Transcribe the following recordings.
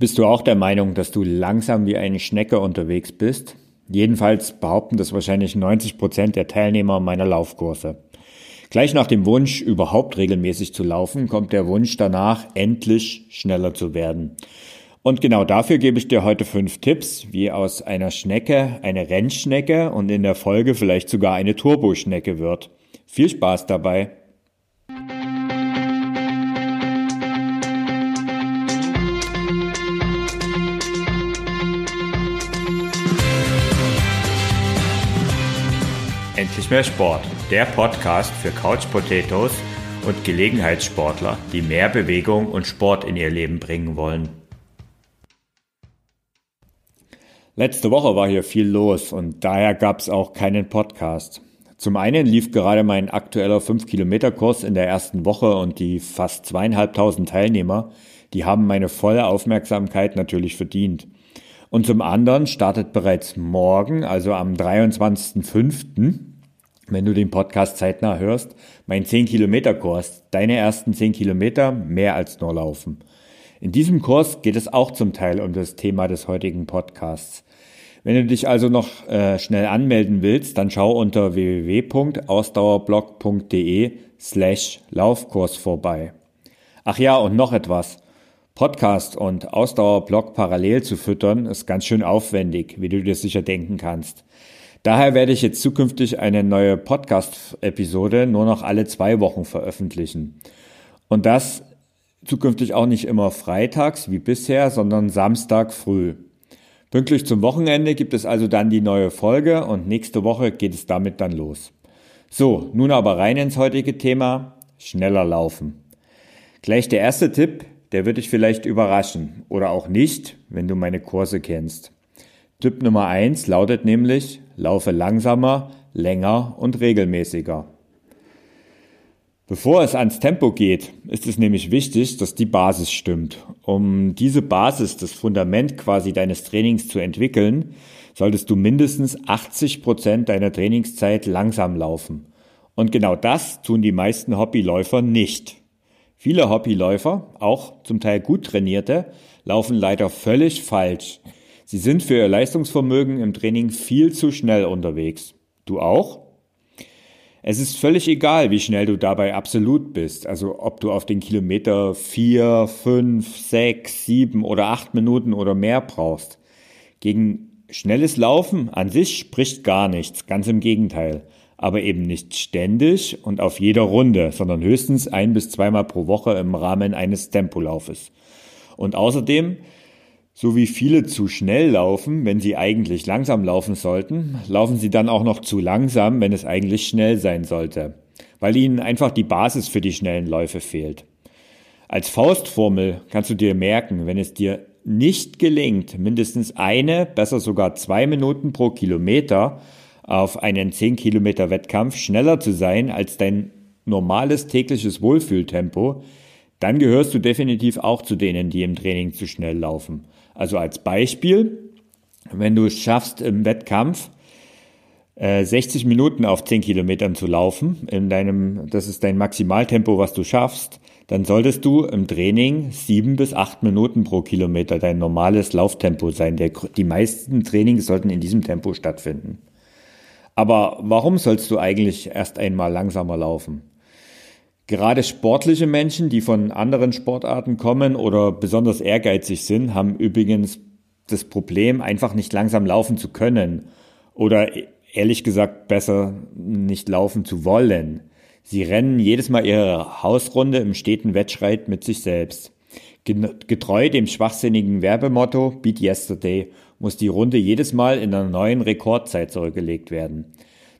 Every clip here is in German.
Bist du auch der Meinung, dass du langsam wie eine Schnecke unterwegs bist? Jedenfalls behaupten das wahrscheinlich 90 Prozent der Teilnehmer meiner Laufkurse. Gleich nach dem Wunsch, überhaupt regelmäßig zu laufen, kommt der Wunsch danach, endlich schneller zu werden. Und genau dafür gebe ich dir heute fünf Tipps, wie aus einer Schnecke eine Rennschnecke und in der Folge vielleicht sogar eine Turboschnecke wird. Viel Spaß dabei! Mehr Sport, der Podcast für Couch Potatoes und Gelegenheitssportler, die mehr Bewegung und Sport in ihr Leben bringen wollen. Letzte Woche war hier viel los und daher gab es auch keinen Podcast. Zum einen lief gerade mein aktueller 5-Kilometer-Kurs in der ersten Woche und die fast zweieinhalbtausend Teilnehmer, die haben meine volle Aufmerksamkeit natürlich verdient. Und zum anderen startet bereits morgen, also am 23.05., wenn du den Podcast zeitnah hörst, mein 10-Kilometer-Kurs, deine ersten 10 Kilometer mehr als nur laufen. In diesem Kurs geht es auch zum Teil um das Thema des heutigen Podcasts. Wenn du dich also noch äh, schnell anmelden willst, dann schau unter www.ausdauerblog.de slash Laufkurs vorbei. Ach ja, und noch etwas. Podcast und Ausdauerblog parallel zu füttern ist ganz schön aufwendig, wie du dir sicher denken kannst. Daher werde ich jetzt zukünftig eine neue Podcast-Episode nur noch alle zwei Wochen veröffentlichen. Und das zukünftig auch nicht immer freitags wie bisher, sondern Samstag früh. Pünktlich zum Wochenende gibt es also dann die neue Folge und nächste Woche geht es damit dann los. So, nun aber rein ins heutige Thema, schneller laufen. Gleich der erste Tipp, der wird dich vielleicht überraschen oder auch nicht, wenn du meine Kurse kennst. Tipp Nummer eins lautet nämlich, laufe langsamer, länger und regelmäßiger. Bevor es ans Tempo geht, ist es nämlich wichtig, dass die Basis stimmt. Um diese Basis, das Fundament quasi deines Trainings zu entwickeln, solltest du mindestens 80 Prozent deiner Trainingszeit langsam laufen. Und genau das tun die meisten Hobbyläufer nicht. Viele Hobbyläufer, auch zum Teil gut trainierte, laufen leider völlig falsch. Sie sind für ihr Leistungsvermögen im Training viel zu schnell unterwegs. Du auch? Es ist völlig egal, wie schnell du dabei absolut bist. Also ob du auf den Kilometer vier, fünf, sechs, sieben oder acht Minuten oder mehr brauchst. Gegen schnelles Laufen an sich spricht gar nichts, ganz im Gegenteil. Aber eben nicht ständig und auf jeder Runde, sondern höchstens ein bis zweimal pro Woche im Rahmen eines Tempolaufes. Und außerdem so wie viele zu schnell laufen, wenn sie eigentlich langsam laufen sollten, laufen sie dann auch noch zu langsam, wenn es eigentlich schnell sein sollte, weil ihnen einfach die Basis für die schnellen Läufe fehlt. Als Faustformel kannst du dir merken, wenn es dir nicht gelingt, mindestens eine, besser sogar zwei Minuten pro Kilometer auf einen 10 Kilometer Wettkampf schneller zu sein als dein normales tägliches Wohlfühltempo, dann gehörst du definitiv auch zu denen, die im Training zu schnell laufen. Also als Beispiel, wenn du es schaffst im Wettkampf, 60 äh, Minuten auf 10 Kilometern zu laufen, in deinem, das ist dein Maximaltempo, was du schaffst, dann solltest du im Training sieben bis acht Minuten pro Kilometer dein normales Lauftempo sein. Der, die meisten Trainings sollten in diesem Tempo stattfinden. Aber warum sollst du eigentlich erst einmal langsamer laufen? Gerade sportliche Menschen, die von anderen Sportarten kommen oder besonders ehrgeizig sind, haben übrigens das Problem, einfach nicht langsam laufen zu können oder ehrlich gesagt besser nicht laufen zu wollen. Sie rennen jedes Mal ihre Hausrunde im steten Wettschreit mit sich selbst. Getreu dem schwachsinnigen Werbemotto Beat Yesterday muss die Runde jedes Mal in einer neuen Rekordzeit zurückgelegt werden.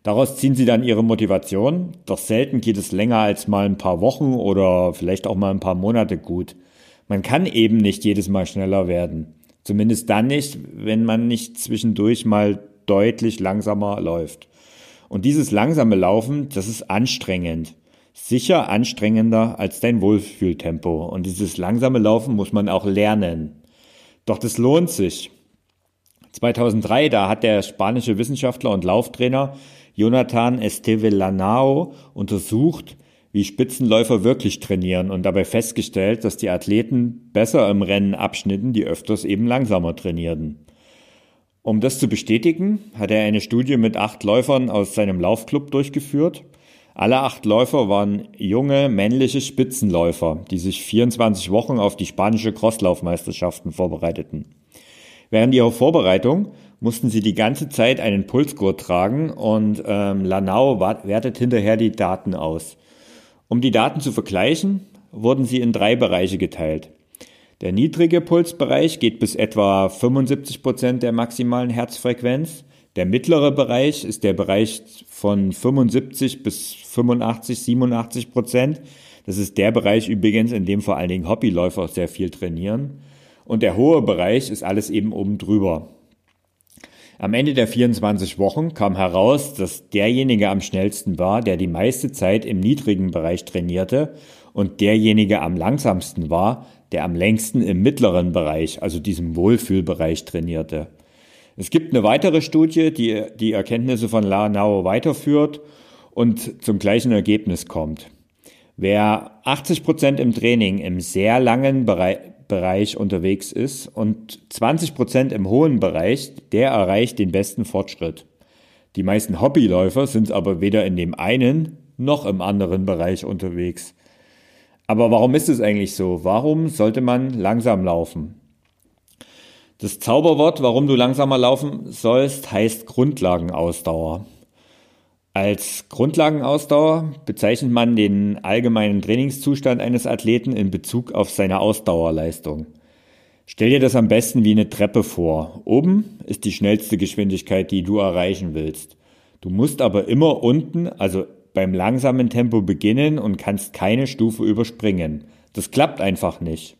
Daraus ziehen sie dann ihre Motivation, doch selten geht es länger als mal ein paar Wochen oder vielleicht auch mal ein paar Monate gut. Man kann eben nicht jedes Mal schneller werden. Zumindest dann nicht, wenn man nicht zwischendurch mal deutlich langsamer läuft. Und dieses langsame Laufen, das ist anstrengend. Sicher anstrengender als dein Wohlfühltempo. Und dieses langsame Laufen muss man auch lernen. Doch das lohnt sich. 2003, da hat der spanische Wissenschaftler und Lauftrainer Jonathan Estevelanao untersucht, wie Spitzenläufer wirklich trainieren und dabei festgestellt, dass die Athleten besser im Rennen abschnitten, die öfters eben langsamer trainierten. Um das zu bestätigen, hat er eine Studie mit acht Läufern aus seinem Laufclub durchgeführt. Alle acht Läufer waren junge männliche Spitzenläufer, die sich 24 Wochen auf die spanische Crosslaufmeisterschaften vorbereiteten. Während ihrer Vorbereitung mussten sie die ganze Zeit einen Pulsgurt tragen und ähm, Lanao wertet hinterher die Daten aus. Um die Daten zu vergleichen, wurden sie in drei Bereiche geteilt. Der niedrige Pulsbereich geht bis etwa 75 Prozent der maximalen Herzfrequenz. Der mittlere Bereich ist der Bereich von 75 bis 85, 87 Prozent. Das ist der Bereich übrigens, in dem vor allen Dingen Hobbyläufer sehr viel trainieren. Und der hohe Bereich ist alles eben oben drüber. Am Ende der 24 Wochen kam heraus, dass derjenige am schnellsten war, der die meiste Zeit im niedrigen Bereich trainierte und derjenige am langsamsten war, der am längsten im mittleren Bereich, also diesem Wohlfühlbereich trainierte. Es gibt eine weitere Studie, die die Erkenntnisse von Lanao weiterführt und zum gleichen Ergebnis kommt. Wer 80 Prozent im Training im sehr langen Bereich, Bereich unterwegs ist und 20 Prozent im hohen Bereich, der erreicht den besten Fortschritt. Die meisten Hobbyläufer sind aber weder in dem einen noch im anderen Bereich unterwegs. Aber warum ist es eigentlich so? Warum sollte man langsam laufen? Das Zauberwort, warum du langsamer laufen sollst, heißt Grundlagenausdauer. Als Grundlagenausdauer bezeichnet man den allgemeinen Trainingszustand eines Athleten in Bezug auf seine Ausdauerleistung. Stell dir das am besten wie eine Treppe vor. Oben ist die schnellste Geschwindigkeit, die du erreichen willst. Du musst aber immer unten, also beim langsamen Tempo beginnen und kannst keine Stufe überspringen. Das klappt einfach nicht.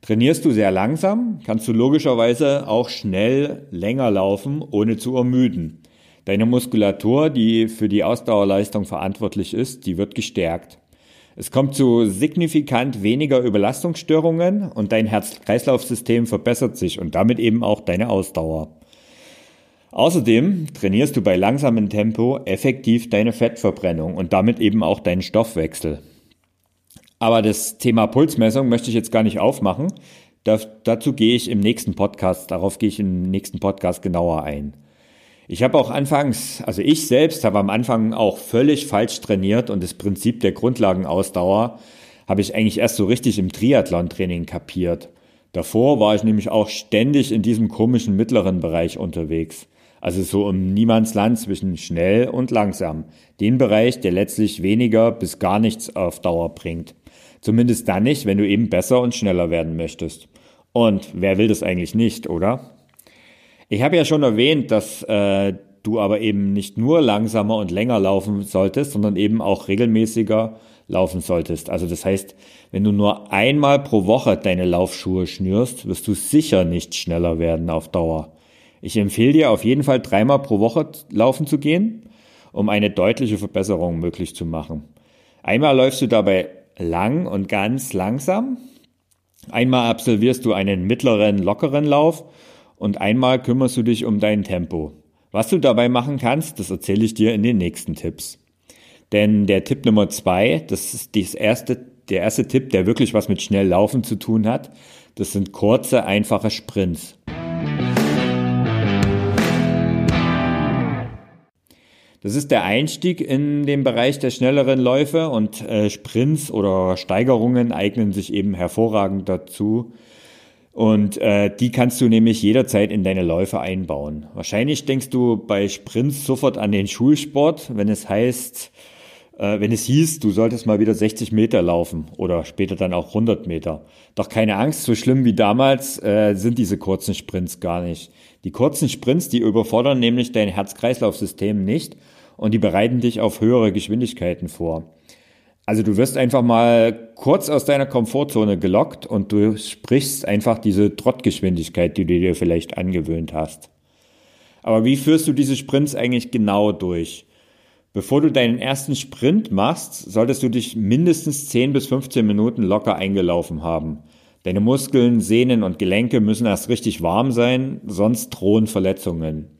Trainierst du sehr langsam, kannst du logischerweise auch schnell länger laufen, ohne zu ermüden. Deine Muskulatur, die für die Ausdauerleistung verantwortlich ist, die wird gestärkt. Es kommt zu signifikant weniger Überlastungsstörungen und dein Herz-Kreislauf-System verbessert sich und damit eben auch deine Ausdauer. Außerdem trainierst du bei langsamem Tempo effektiv deine Fettverbrennung und damit eben auch deinen Stoffwechsel. Aber das Thema Pulsmessung möchte ich jetzt gar nicht aufmachen. dazu gehe ich im nächsten Podcast, darauf gehe ich im nächsten Podcast genauer ein. Ich habe auch anfangs, also ich selbst habe am Anfang auch völlig falsch trainiert und das Prinzip der Grundlagenausdauer habe ich eigentlich erst so richtig im Triathlon-Training kapiert. Davor war ich nämlich auch ständig in diesem komischen mittleren Bereich unterwegs. Also so im Niemandsland zwischen schnell und langsam. Den Bereich, der letztlich weniger bis gar nichts auf Dauer bringt. Zumindest dann nicht, wenn du eben besser und schneller werden möchtest. Und wer will das eigentlich nicht, oder? Ich habe ja schon erwähnt, dass äh, du aber eben nicht nur langsamer und länger laufen solltest, sondern eben auch regelmäßiger laufen solltest. Also das heißt, wenn du nur einmal pro Woche deine Laufschuhe schnürst, wirst du sicher nicht schneller werden auf Dauer. Ich empfehle dir auf jeden Fall dreimal pro Woche laufen zu gehen, um eine deutliche Verbesserung möglich zu machen. Einmal läufst du dabei lang und ganz langsam. Einmal absolvierst du einen mittleren, lockeren Lauf und einmal kümmerst du dich um dein Tempo. Was du dabei machen kannst, das erzähle ich dir in den nächsten Tipps. Denn der Tipp Nummer zwei, das ist das erste, der erste Tipp, der wirklich was mit schnell Laufen zu tun hat, das sind kurze, einfache Sprints. Das ist der Einstieg in den Bereich der schnelleren Läufe und äh, Sprints oder Steigerungen eignen sich eben hervorragend dazu, und äh, die kannst du nämlich jederzeit in deine Läufe einbauen. Wahrscheinlich denkst du bei Sprints sofort an den Schulsport, wenn es heißt, äh, wenn es hieß, du solltest mal wieder 60 Meter laufen oder später dann auch 100 Meter. Doch keine Angst, so schlimm wie damals äh, sind diese kurzen Sprints gar nicht. Die kurzen Sprints, die überfordern nämlich dein Herz-Kreislauf-System nicht und die bereiten dich auf höhere Geschwindigkeiten vor. Also du wirst einfach mal kurz aus deiner Komfortzone gelockt und du sprichst einfach diese Trottgeschwindigkeit, die du dir vielleicht angewöhnt hast. Aber wie führst du diese Sprints eigentlich genau durch? Bevor du deinen ersten Sprint machst, solltest du dich mindestens 10 bis 15 Minuten locker eingelaufen haben. Deine Muskeln, Sehnen und Gelenke müssen erst richtig warm sein, sonst drohen Verletzungen.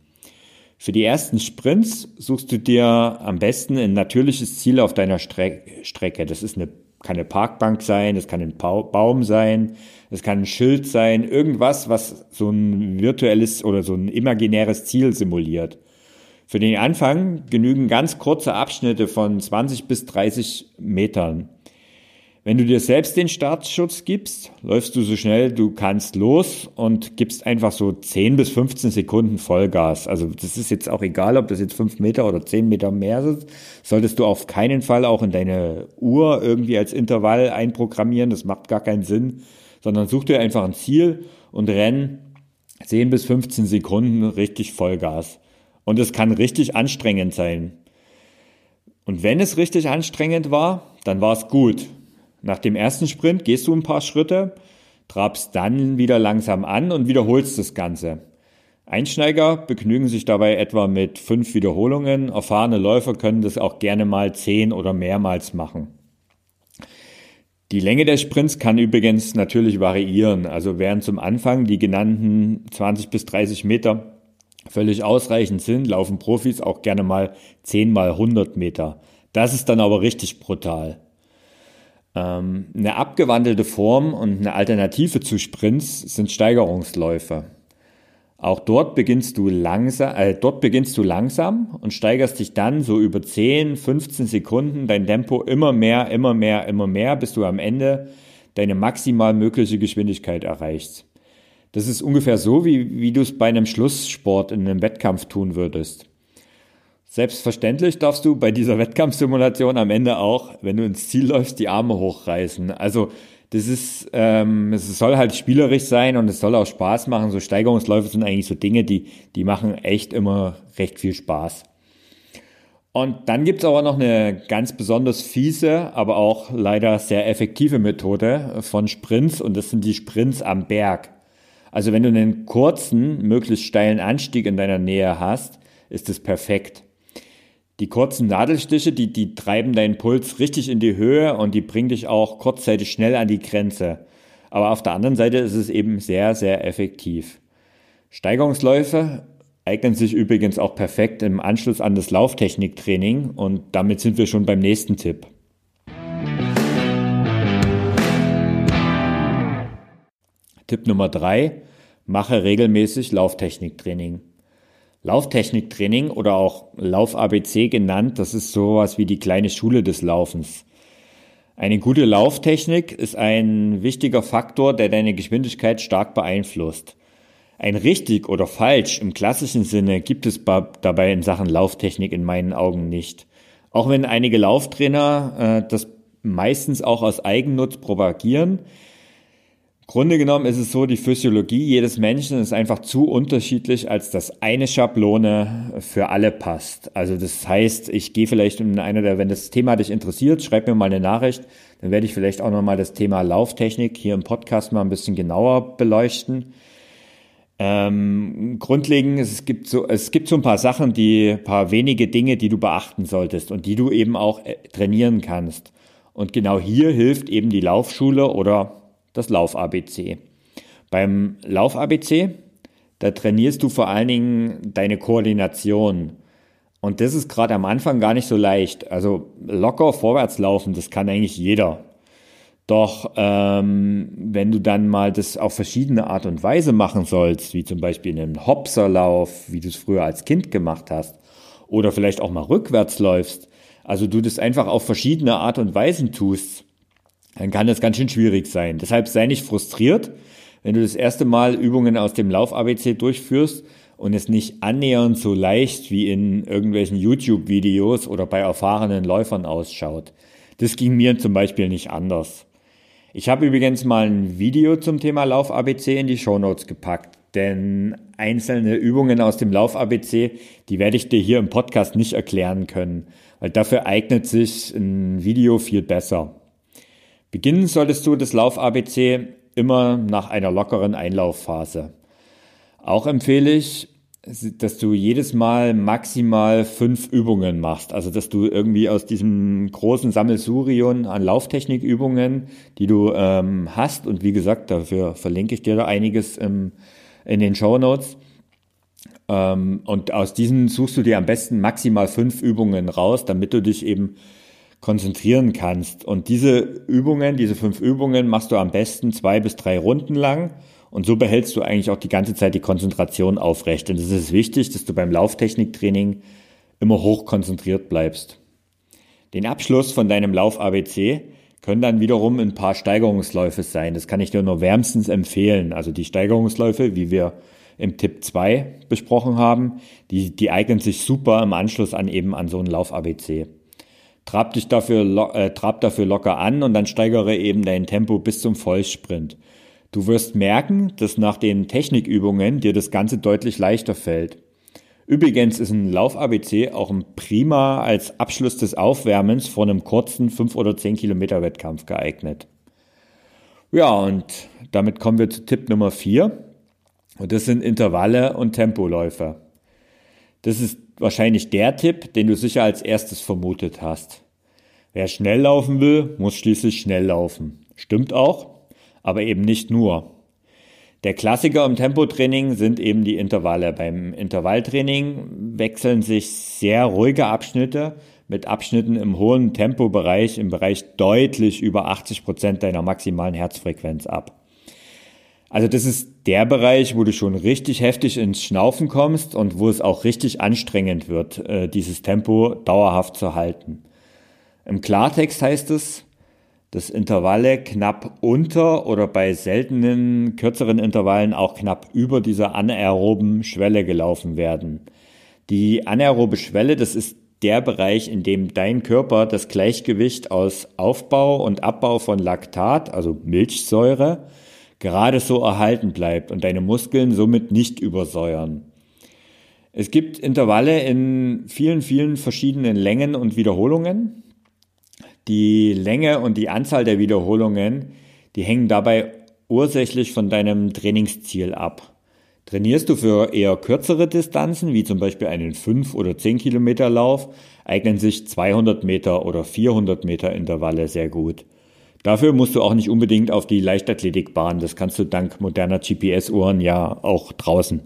Für die ersten Sprints suchst du dir am besten ein natürliches Ziel auf deiner Stre Strecke. Das ist eine, kann eine Parkbank sein, das kann ein ba Baum sein, das kann ein Schild sein, irgendwas, was so ein virtuelles oder so ein imaginäres Ziel simuliert. Für den Anfang genügen ganz kurze Abschnitte von 20 bis 30 Metern. Wenn du dir selbst den Startschutz gibst, läufst du so schnell du kannst los und gibst einfach so 10 bis 15 Sekunden Vollgas. Also das ist jetzt auch egal, ob das jetzt 5 Meter oder 10 Meter mehr sind. Solltest du auf keinen Fall auch in deine Uhr irgendwie als Intervall einprogrammieren. Das macht gar keinen Sinn. Sondern such dir einfach ein Ziel und renn 10 bis 15 Sekunden richtig Vollgas. Und es kann richtig anstrengend sein. Und wenn es richtig anstrengend war, dann war es gut. Nach dem ersten Sprint gehst du ein paar Schritte, trabst dann wieder langsam an und wiederholst das Ganze. Einsteiger begnügen sich dabei etwa mit fünf Wiederholungen. Erfahrene Läufer können das auch gerne mal zehn oder mehrmals machen. Die Länge der Sprints kann übrigens natürlich variieren. Also während zum Anfang die genannten 20 bis 30 Meter völlig ausreichend sind, laufen Profis auch gerne mal 10 mal 100 Meter. Das ist dann aber richtig brutal. Ähm, eine abgewandelte Form und eine Alternative zu Sprints sind Steigerungsläufe. Auch dort beginnst du langsam, äh, dort beginnst du langsam und steigerst dich dann so über 10, 15 Sekunden dein Tempo immer mehr, immer mehr, immer mehr, bis du am Ende deine maximal mögliche Geschwindigkeit erreichst. Das ist ungefähr so, wie, wie du es bei einem Schlusssport in einem Wettkampf tun würdest. Selbstverständlich darfst du bei dieser Wettkampfsimulation am Ende auch, wenn du ins Ziel läufst, die Arme hochreißen. Also das ist, ähm, es soll halt spielerisch sein und es soll auch Spaß machen. So Steigerungsläufe sind eigentlich so Dinge, die, die machen echt immer recht viel Spaß. Und dann gibt's aber noch eine ganz besonders fiese, aber auch leider sehr effektive Methode von Sprints und das sind die Sprints am Berg. Also wenn du einen kurzen, möglichst steilen Anstieg in deiner Nähe hast, ist es perfekt. Die kurzen Nadelstiche, die, die treiben deinen Puls richtig in die Höhe und die bringen dich auch kurzzeitig schnell an die Grenze. Aber auf der anderen Seite ist es eben sehr, sehr effektiv. Steigerungsläufe eignen sich übrigens auch perfekt im Anschluss an das Lauftechniktraining und damit sind wir schon beim nächsten Tipp. Tipp Nummer drei: Mache regelmäßig Lauftechniktraining. Lauftechniktraining oder auch Lauf-ABC genannt, das ist sowas wie die kleine Schule des Laufens. Eine gute Lauftechnik ist ein wichtiger Faktor, der deine Geschwindigkeit stark beeinflusst. Ein richtig oder falsch im klassischen Sinne gibt es dabei in Sachen Lauftechnik in meinen Augen nicht. Auch wenn einige Lauftrainer äh, das meistens auch aus Eigennutz propagieren, Grunde genommen ist es so, die Physiologie jedes Menschen ist einfach zu unterschiedlich, als dass eine Schablone für alle passt. Also das heißt, ich gehe vielleicht in einer der, wenn das Thema dich interessiert, schreib mir mal eine Nachricht, dann werde ich vielleicht auch nochmal das Thema Lauftechnik hier im Podcast mal ein bisschen genauer beleuchten. Ähm, grundlegend, es gibt so, es gibt so ein paar Sachen, die, paar wenige Dinge, die du beachten solltest und die du eben auch äh, trainieren kannst. Und genau hier hilft eben die Laufschule oder das Lauf-ABC. Beim Lauf-ABC, da trainierst du vor allen Dingen deine Koordination. Und das ist gerade am Anfang gar nicht so leicht. Also locker vorwärts laufen, das kann eigentlich jeder. Doch ähm, wenn du dann mal das auf verschiedene Art und Weise machen sollst, wie zum Beispiel einen Hopserlauf, wie du es früher als Kind gemacht hast, oder vielleicht auch mal rückwärts läufst, also du das einfach auf verschiedene Art und Weisen tust, dann kann das ganz schön schwierig sein. Deshalb sei nicht frustriert, wenn du das erste Mal Übungen aus dem Lauf-ABC durchführst und es nicht annähernd so leicht wie in irgendwelchen YouTube-Videos oder bei erfahrenen Läufern ausschaut. Das ging mir zum Beispiel nicht anders. Ich habe übrigens mal ein Video zum Thema Lauf-ABC in die Shownotes gepackt, denn einzelne Übungen aus dem Lauf-ABC, die werde ich dir hier im Podcast nicht erklären können, weil dafür eignet sich ein Video viel besser. Beginnen solltest du das Lauf-ABC immer nach einer lockeren Einlaufphase. Auch empfehle ich, dass du jedes Mal maximal fünf Übungen machst. Also, dass du irgendwie aus diesem großen Sammelsurion an Lauftechnikübungen, die du ähm, hast, und wie gesagt, dafür verlinke ich dir da einiges ähm, in den Show Notes, Ähm, und aus diesen suchst du dir am besten maximal fünf Übungen raus, damit du dich eben konzentrieren kannst. Und diese Übungen, diese fünf Übungen machst du am besten zwei bis drei Runden lang. Und so behältst du eigentlich auch die ganze Zeit die Konzentration aufrecht. Und es ist wichtig, dass du beim Lauftechniktraining immer hoch konzentriert bleibst. Den Abschluss von deinem Lauf-ABC können dann wiederum ein paar Steigerungsläufe sein. Das kann ich dir nur wärmstens empfehlen. Also die Steigerungsläufe, wie wir im Tipp 2 besprochen haben, die, die eignen sich super im Anschluss an eben an so einen Lauf-ABC. Trab dich dafür, äh, trab dafür locker an und dann steigere eben dein Tempo bis zum Vollsprint. Du wirst merken, dass nach den Technikübungen dir das Ganze deutlich leichter fällt. Übrigens ist ein Lauf-ABC auch ein prima als Abschluss des Aufwärmens vor einem kurzen 5 oder 10 Kilometer Wettkampf geeignet. Ja, und damit kommen wir zu Tipp Nummer 4. Und das sind Intervalle und Tempoläufe. Das ist wahrscheinlich der Tipp, den du sicher als erstes vermutet hast. Wer schnell laufen will, muss schließlich schnell laufen. Stimmt auch, aber eben nicht nur. Der Klassiker im Tempotraining sind eben die Intervalle. Beim Intervalltraining wechseln sich sehr ruhige Abschnitte mit Abschnitten im hohen Tempobereich, im Bereich deutlich über 80 Prozent deiner maximalen Herzfrequenz ab. Also das ist der Bereich, wo du schon richtig heftig ins Schnaufen kommst und wo es auch richtig anstrengend wird, äh, dieses Tempo dauerhaft zu halten. Im Klartext heißt es, dass Intervalle knapp unter oder bei seltenen kürzeren Intervallen auch knapp über dieser anaeroben Schwelle gelaufen werden. Die anaerobe Schwelle, das ist der Bereich, in dem dein Körper das Gleichgewicht aus Aufbau und Abbau von Laktat, also Milchsäure, gerade so erhalten bleibt und deine Muskeln somit nicht übersäuern. Es gibt Intervalle in vielen, vielen verschiedenen Längen und Wiederholungen. Die Länge und die Anzahl der Wiederholungen, die hängen dabei ursächlich von deinem Trainingsziel ab. Trainierst du für eher kürzere Distanzen, wie zum Beispiel einen 5 oder 10 Kilometer Lauf, eignen sich 200 Meter oder 400 Meter Intervalle sehr gut. Dafür musst du auch nicht unbedingt auf die Leichtathletikbahn. Das kannst du dank moderner GPS-Uhren ja auch draußen.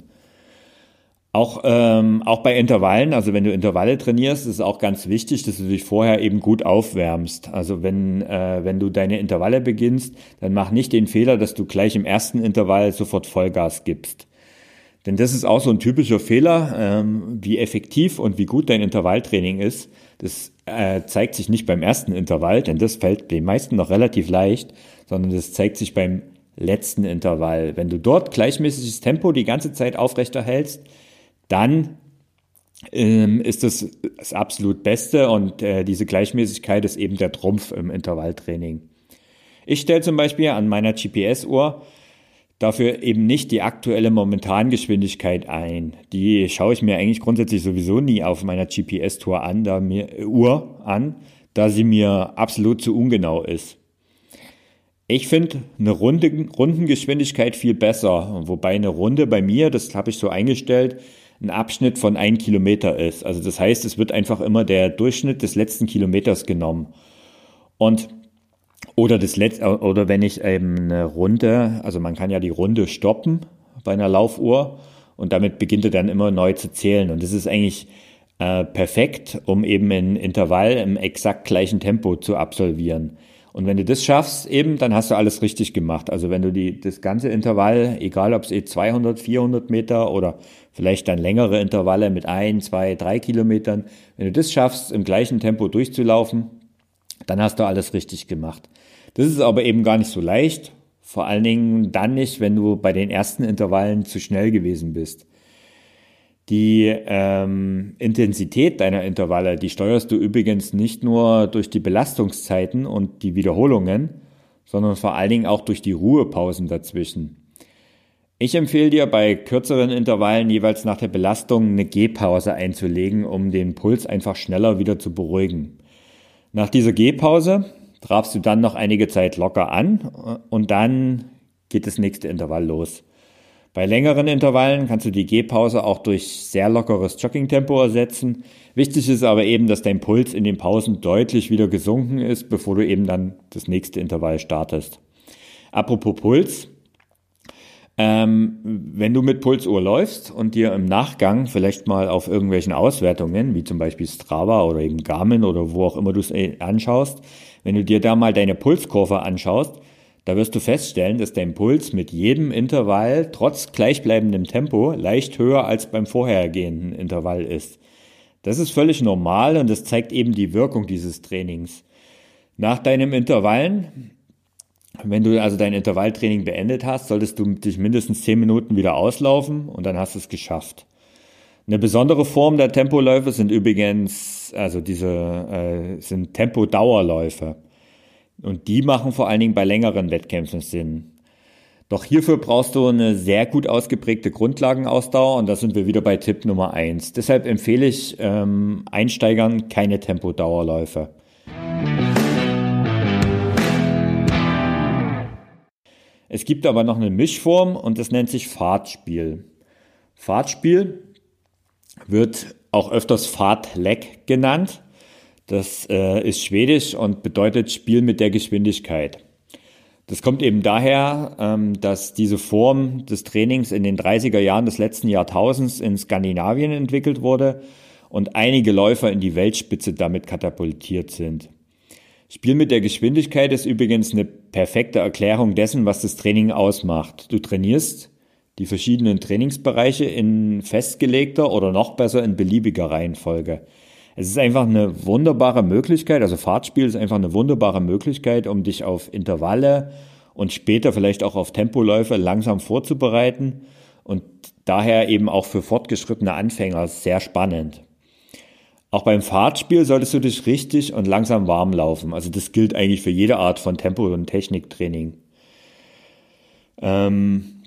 Auch, ähm, auch bei Intervallen, also wenn du Intervalle trainierst, ist es auch ganz wichtig, dass du dich vorher eben gut aufwärmst. Also wenn, äh, wenn du deine Intervalle beginnst, dann mach nicht den Fehler, dass du gleich im ersten Intervall sofort Vollgas gibst. Denn das ist auch so ein typischer Fehler, ähm, wie effektiv und wie gut dein Intervalltraining ist. Das äh, zeigt sich nicht beim ersten Intervall, denn das fällt den meisten noch relativ leicht, sondern das zeigt sich beim letzten Intervall. Wenn du dort gleichmäßiges Tempo die ganze Zeit aufrechterhältst, dann ähm, ist das das absolut Beste und äh, diese Gleichmäßigkeit ist eben der Trumpf im Intervalltraining. Ich stelle zum Beispiel an meiner GPS-Uhr dafür eben nicht die aktuelle Momentangeschwindigkeit ein. Die schaue ich mir eigentlich grundsätzlich sowieso nie auf meiner GPS-Tour an, da mir, Uhr an, da sie mir absolut zu ungenau ist. Ich finde eine Runde, Rundengeschwindigkeit viel besser, wobei eine Runde bei mir, das habe ich so eingestellt, ein Abschnitt von ein Kilometer ist. Also das heißt, es wird einfach immer der Durchschnitt des letzten Kilometers genommen. Und oder das letzte, oder wenn ich eben eine Runde, also man kann ja die Runde stoppen bei einer Laufuhr und damit beginnt er dann immer neu zu zählen. Und das ist eigentlich äh, perfekt, um eben ein Intervall im exakt gleichen Tempo zu absolvieren. Und wenn du das schaffst, eben, dann hast du alles richtig gemacht. Also wenn du die, das ganze Intervall, egal ob es eh 200, 400 Meter oder vielleicht dann längere Intervalle mit ein, zwei, drei Kilometern, wenn du das schaffst, im gleichen Tempo durchzulaufen, dann hast du alles richtig gemacht. Das ist aber eben gar nicht so leicht, vor allen Dingen dann nicht, wenn du bei den ersten Intervallen zu schnell gewesen bist. Die ähm, Intensität deiner Intervalle, die steuerst du übrigens nicht nur durch die Belastungszeiten und die Wiederholungen, sondern vor allen Dingen auch durch die Ruhepausen dazwischen. Ich empfehle dir bei kürzeren Intervallen jeweils nach der Belastung eine Gehpause einzulegen, um den Puls einfach schneller wieder zu beruhigen. Nach dieser Gehpause trabst du dann noch einige Zeit locker an und dann geht das nächste Intervall los. Bei längeren Intervallen kannst du die Gehpause auch durch sehr lockeres Joggingtempo ersetzen. Wichtig ist aber eben, dass dein Puls in den Pausen deutlich wieder gesunken ist, bevor du eben dann das nächste Intervall startest. Apropos Puls. Ähm, wenn du mit Pulsuhr läufst und dir im Nachgang vielleicht mal auf irgendwelchen Auswertungen, wie zum Beispiel Strava oder eben Garmin oder wo auch immer du es äh, anschaust, wenn du dir da mal deine Pulskurve anschaust, da wirst du feststellen, dass dein Puls mit jedem Intervall trotz gleichbleibendem Tempo leicht höher als beim vorhergehenden Intervall ist. Das ist völlig normal und das zeigt eben die Wirkung dieses Trainings. Nach deinem Intervallen, wenn du also dein Intervalltraining beendet hast, solltest du dich mindestens 10 Minuten wieder auslaufen und dann hast du es geschafft. Eine besondere Form der Tempoläufe sind übrigens, also diese äh, sind Tempodauerläufe. Und die machen vor allen Dingen bei längeren Wettkämpfen Sinn. Doch hierfür brauchst du eine sehr gut ausgeprägte Grundlagenausdauer und da sind wir wieder bei Tipp Nummer eins. Deshalb empfehle ich ähm, Einsteigern keine Tempodauerläufe. Es gibt aber noch eine Mischform und das nennt sich Fahrtspiel. Fahrtspiel wird auch öfters Fahrtleck genannt. Das äh, ist schwedisch und bedeutet Spiel mit der Geschwindigkeit. Das kommt eben daher, ähm, dass diese Form des Trainings in den 30er Jahren des letzten Jahrtausends in Skandinavien entwickelt wurde und einige Läufer in die Weltspitze damit katapultiert sind. Spiel mit der Geschwindigkeit ist übrigens eine perfekte Erklärung dessen, was das Training ausmacht. Du trainierst die verschiedenen Trainingsbereiche in festgelegter oder noch besser in beliebiger Reihenfolge. Es ist einfach eine wunderbare Möglichkeit, also Fahrtspiel ist einfach eine wunderbare Möglichkeit, um dich auf Intervalle und später vielleicht auch auf Tempoläufe langsam vorzubereiten und daher eben auch für fortgeschrittene Anfänger sehr spannend. Auch beim Fahrtspiel solltest du dich richtig und langsam warm laufen. Also das gilt eigentlich für jede Art von Tempo- und Techniktraining. Ähm,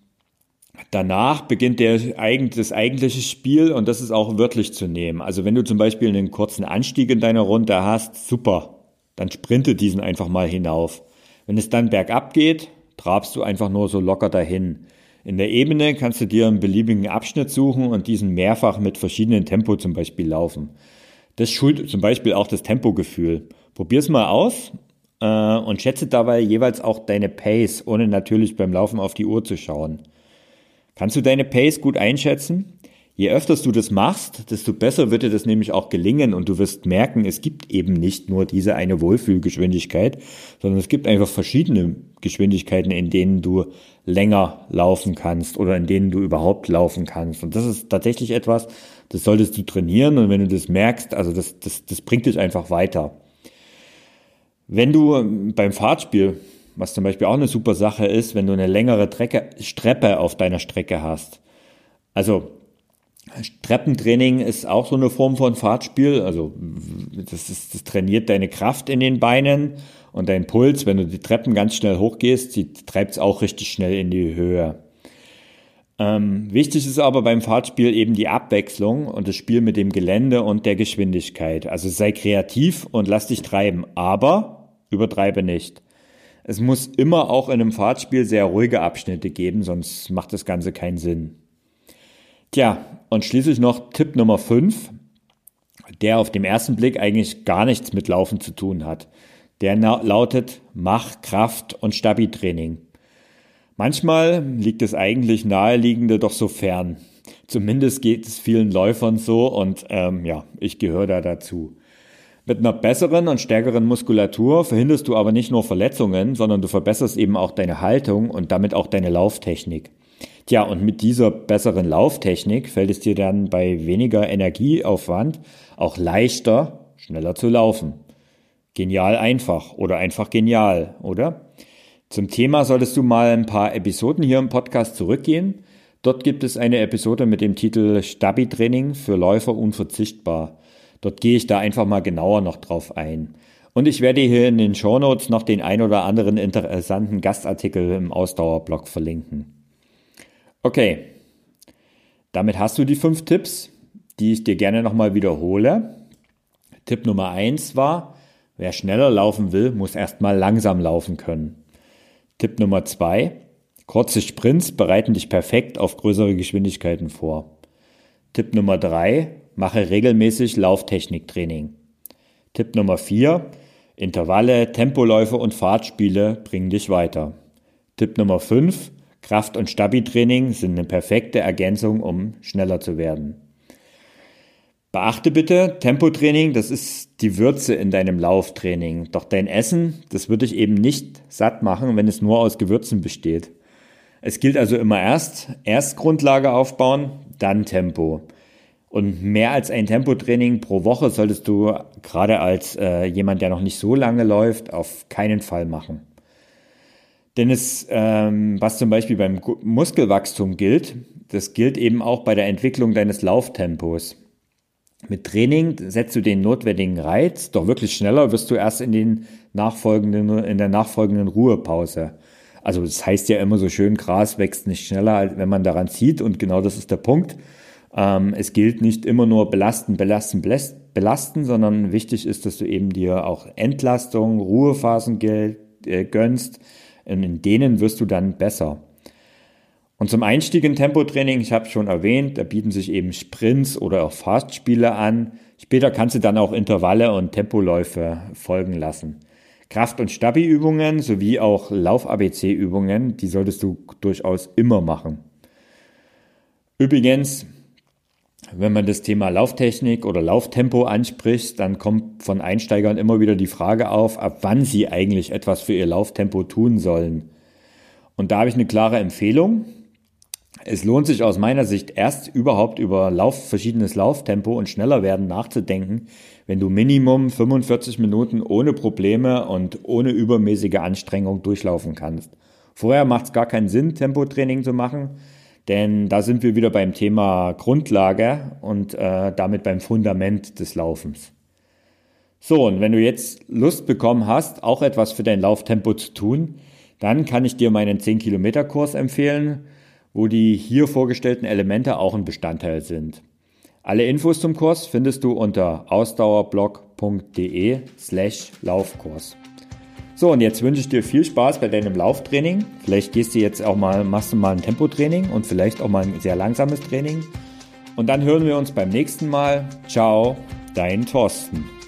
Danach beginnt der, das eigentliche Spiel und das ist auch wörtlich zu nehmen. Also wenn du zum Beispiel einen kurzen Anstieg in deiner Runde hast, super, dann sprinte diesen einfach mal hinauf. Wenn es dann bergab geht, trabst du einfach nur so locker dahin. In der Ebene kannst du dir einen beliebigen Abschnitt suchen und diesen mehrfach mit verschiedenen Tempo zum Beispiel laufen. Das schult zum Beispiel auch das Tempogefühl. Probier's mal aus äh, und schätze dabei jeweils auch deine Pace, ohne natürlich beim Laufen auf die Uhr zu schauen. Kannst du deine Pace gut einschätzen? Je öfters du das machst, desto besser wird dir das nämlich auch gelingen und du wirst merken, es gibt eben nicht nur diese eine Wohlfühlgeschwindigkeit, sondern es gibt einfach verschiedene Geschwindigkeiten, in denen du länger laufen kannst oder in denen du überhaupt laufen kannst. Und das ist tatsächlich etwas, das solltest du trainieren und wenn du das merkst, also das, das, das bringt dich einfach weiter. Wenn du beim Fahrtspiel was zum Beispiel auch eine super Sache ist, wenn du eine längere Trecke, Streppe auf deiner Strecke hast. Also Treppentraining ist auch so eine Form von Fahrtspiel. Also das, ist, das trainiert deine Kraft in den Beinen und dein Puls. Wenn du die Treppen ganz schnell hochgehst, die treibt es auch richtig schnell in die Höhe. Ähm, wichtig ist aber beim Fahrtspiel eben die Abwechslung und das Spiel mit dem Gelände und der Geschwindigkeit. Also sei kreativ und lass dich treiben, aber übertreibe nicht. Es muss immer auch in einem Fahrtspiel sehr ruhige Abschnitte geben, sonst macht das Ganze keinen Sinn. Tja, und schließlich noch Tipp Nummer 5, der auf dem ersten Blick eigentlich gar nichts mit Laufen zu tun hat. Der lautet Mach Kraft und Stabi-Training. Manchmal liegt das eigentlich Naheliegende doch so fern. Zumindest geht es vielen Läufern so und ähm, ja, ich gehöre da dazu. Mit einer besseren und stärkeren Muskulatur verhinderst du aber nicht nur Verletzungen, sondern du verbesserst eben auch deine Haltung und damit auch deine Lauftechnik. Tja, und mit dieser besseren Lauftechnik fällt es dir dann bei weniger Energieaufwand auch leichter, schneller zu laufen. Genial einfach oder einfach genial, oder? Zum Thema solltest du mal ein paar Episoden hier im Podcast zurückgehen. Dort gibt es eine Episode mit dem Titel Stabi-Training für Läufer unverzichtbar. Dort gehe ich da einfach mal genauer noch drauf ein. Und ich werde hier in den Show Notes noch den ein oder anderen interessanten Gastartikel im Ausdauerblog verlinken. Okay, damit hast du die fünf Tipps, die ich dir gerne nochmal wiederhole. Tipp Nummer eins war, wer schneller laufen will, muss erstmal langsam laufen können. Tipp Nummer zwei, kurze Sprints bereiten dich perfekt auf größere Geschwindigkeiten vor. Tipp Nummer drei, mache regelmäßig Lauftechniktraining. Tipp Nummer 4. Intervalle, Tempoläufe und Fahrtspiele bringen dich weiter. Tipp Nummer 5. Kraft- und Stabi-Training sind eine perfekte Ergänzung, um schneller zu werden. Beachte bitte, Tempotraining, das ist die Würze in deinem Lauftraining. Doch dein Essen, das wird dich eben nicht satt machen, wenn es nur aus Gewürzen besteht. Es gilt also immer erst, erst Grundlage aufbauen, dann Tempo. Und mehr als ein Tempotraining pro Woche solltest du gerade als äh, jemand, der noch nicht so lange läuft, auf keinen Fall machen. Denn es, ähm, was zum Beispiel beim Muskelwachstum gilt, das gilt eben auch bei der Entwicklung deines Lauftempos. Mit Training setzt du den notwendigen Reiz, doch wirklich schneller wirst du erst in, den nachfolgenden, in der nachfolgenden Ruhepause. Also das heißt ja immer so schön, Gras wächst nicht schneller, wenn man daran zieht und genau das ist der Punkt. Ähm, es gilt nicht immer nur belasten, belasten, belasten, sondern wichtig ist, dass du eben dir auch Entlastung, Ruhephasen äh, gönnst, in denen wirst du dann besser. Und zum Einstieg in Tempotraining, ich habe schon erwähnt, da bieten sich eben Sprints oder auch Fastspiele an. Später kannst du dann auch Intervalle und Tempoläufe folgen lassen. Kraft- und Stabi-Übungen sowie auch Lauf-ABC-Übungen, die solltest du durchaus immer machen. Übrigens, wenn man das Thema Lauftechnik oder Lauftempo anspricht, dann kommt von Einsteigern immer wieder die Frage auf, ab wann sie eigentlich etwas für ihr Lauftempo tun sollen. Und da habe ich eine klare Empfehlung. Es lohnt sich aus meiner Sicht erst überhaupt über Lauf, verschiedenes Lauftempo und schneller werden nachzudenken, wenn du Minimum 45 Minuten ohne Probleme und ohne übermäßige Anstrengung durchlaufen kannst. Vorher macht es gar keinen Sinn, Tempotraining zu machen, denn da sind wir wieder beim Thema Grundlage und äh, damit beim Fundament des Laufens. So, und wenn du jetzt Lust bekommen hast, auch etwas für dein Lauftempo zu tun, dann kann ich dir meinen 10-Kilometer-Kurs empfehlen, wo die hier vorgestellten Elemente auch ein Bestandteil sind. Alle Infos zum Kurs findest du unter ausdauerblog.de slash Laufkurs. So, und jetzt wünsche ich dir viel Spaß bei deinem Lauftraining. Vielleicht gehst du jetzt auch mal, machst du mal ein Tempotraining und vielleicht auch mal ein sehr langsames Training. Und dann hören wir uns beim nächsten Mal. Ciao, dein Thorsten.